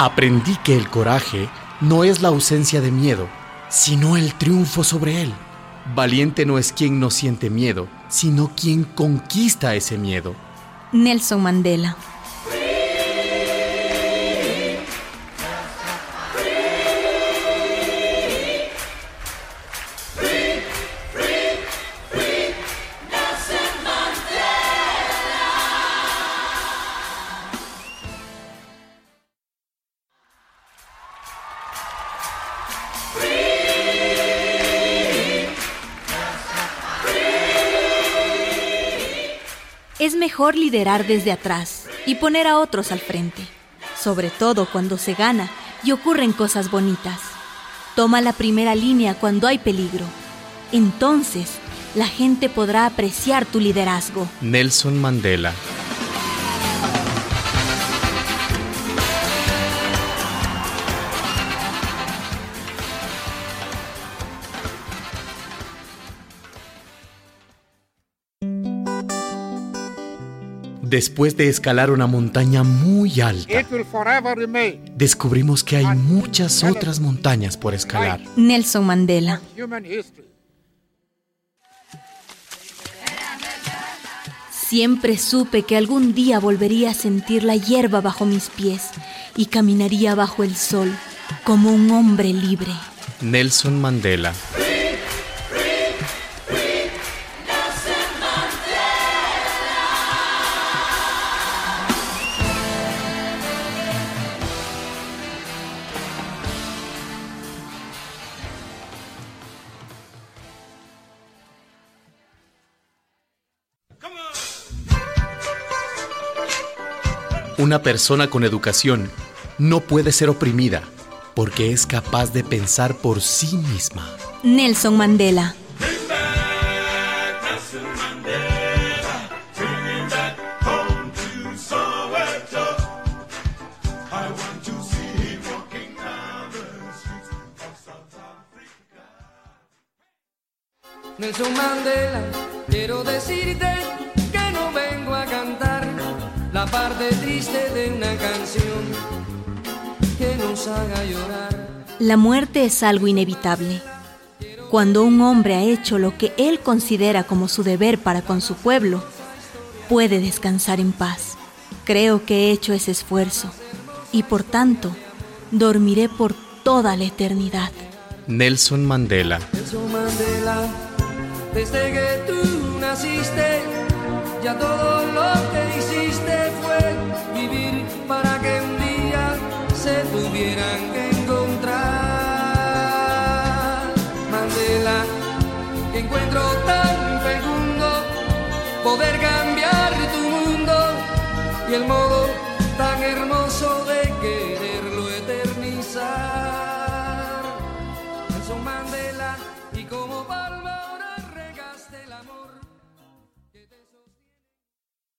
Aprendí que el coraje no es la ausencia de miedo, sino el triunfo sobre él. Valiente no es quien no siente miedo, sino quien conquista ese miedo. Nelson Mandela. Es mejor liderar desde atrás y poner a otros al frente, sobre todo cuando se gana y ocurren cosas bonitas. Toma la primera línea cuando hay peligro. Entonces, la gente podrá apreciar tu liderazgo. Nelson Mandela. Después de escalar una montaña muy alta, descubrimos que hay muchas otras montañas por escalar. Nelson Mandela. Siempre supe que algún día volvería a sentir la hierba bajo mis pies y caminaría bajo el sol como un hombre libre. Nelson Mandela. Una persona con educación no puede ser oprimida porque es capaz de pensar por sí misma. Nelson Mandela. Nelson Mandela, quiero decirte la parte triste de una canción que nos haga llorar. La muerte es algo inevitable. Cuando un hombre ha hecho lo que él considera como su deber para con su pueblo, puede descansar en paz. Creo que he hecho ese esfuerzo y por tanto dormiré por toda la eternidad. Nelson Mandela. Nelson Mandela, desde que tú naciste, ya todo lo que hiciste fue vivir para que un día se tuvieran que encontrar. Mandela, que encuentro tan fecundo poder cambiar tu mundo y el modo